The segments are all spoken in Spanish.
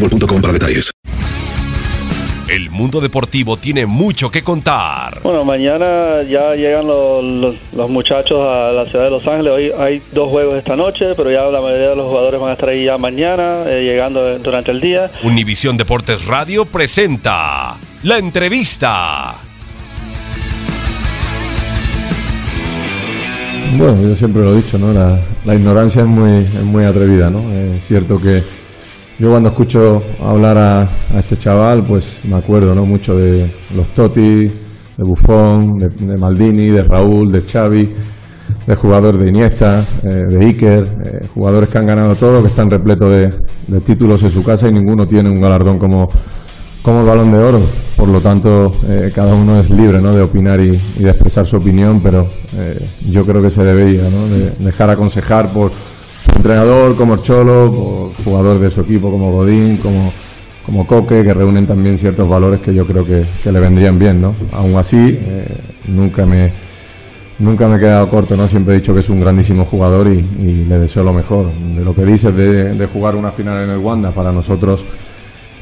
para detalles. El mundo deportivo tiene mucho que contar. Bueno, mañana ya llegan los, los, los, muchachos a la ciudad de Los Ángeles. Hoy hay dos juegos esta noche, pero ya la mayoría de los jugadores van a estar ahí ya mañana, eh, llegando durante el día. Univisión Deportes Radio presenta la entrevista. Bueno, yo siempre lo he dicho, ¿no? La, la ignorancia es muy, es muy atrevida, ¿no? Es cierto que yo cuando escucho hablar a, este chaval, pues me acuerdo ¿no? mucho de los Totti, de Buffon, de, Maldini, de Raúl, de Xavi, de jugadores de Iniesta, eh, de Iker, eh, jugadores que han ganado todo, que están repletos de, títulos en su casa y ninguno tiene un galardón como, el balón de oro. Por lo tanto, eh, cada uno es libre de opinar y, y, de expresar su opinión, pero yo creo que se debería ¿no? de dejar aconsejar por entrenador como Cholo, jugador de su equipo como Godín, como, como Coque, que reúnen también ciertos valores que yo creo que, que le vendrían bien, ¿no? Aún así, eh, nunca me nunca me he quedado corto, ¿no? Siempre he dicho que es un grandísimo jugador y, y le deseo lo mejor. De lo que dices de, de, jugar una final en el Wanda, para nosotros,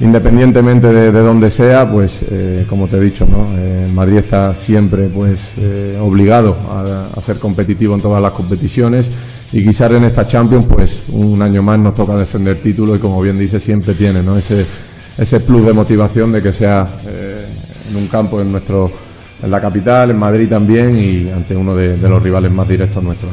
independientemente de, de dónde sea, pues eh, como te he dicho, ¿no? Eh, Madrid está siempre pues eh, obligado a, ser competitivo en todas las competiciones y quizás en esta Champions pues un año más nos toca defender título y como bien dice siempre tiene ¿no? ese, ese plus de motivación de que sea en un campo en nuestro en la capital, en Madrid también y ante uno de, los rivales más directos nuestros.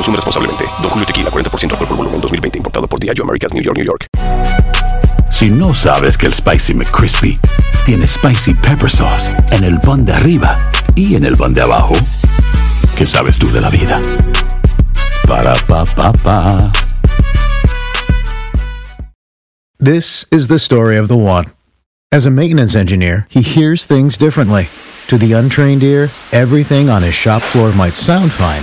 Consume responsablemente. Don Julio Tequila, 40% alcohol por volumen, 2020. Importado por Diageo Americas, New York, New York. Si no sabes que el Spicy McCrispy tiene Spicy Pepper Sauce en el pan de arriba y en el pan de abajo, ¿qué sabes tú de la vida? Para, pa, pa, pa. This is the story of the one. As a maintenance engineer, he hears things differently To the untrained ear, everything on his shop floor might sound fine,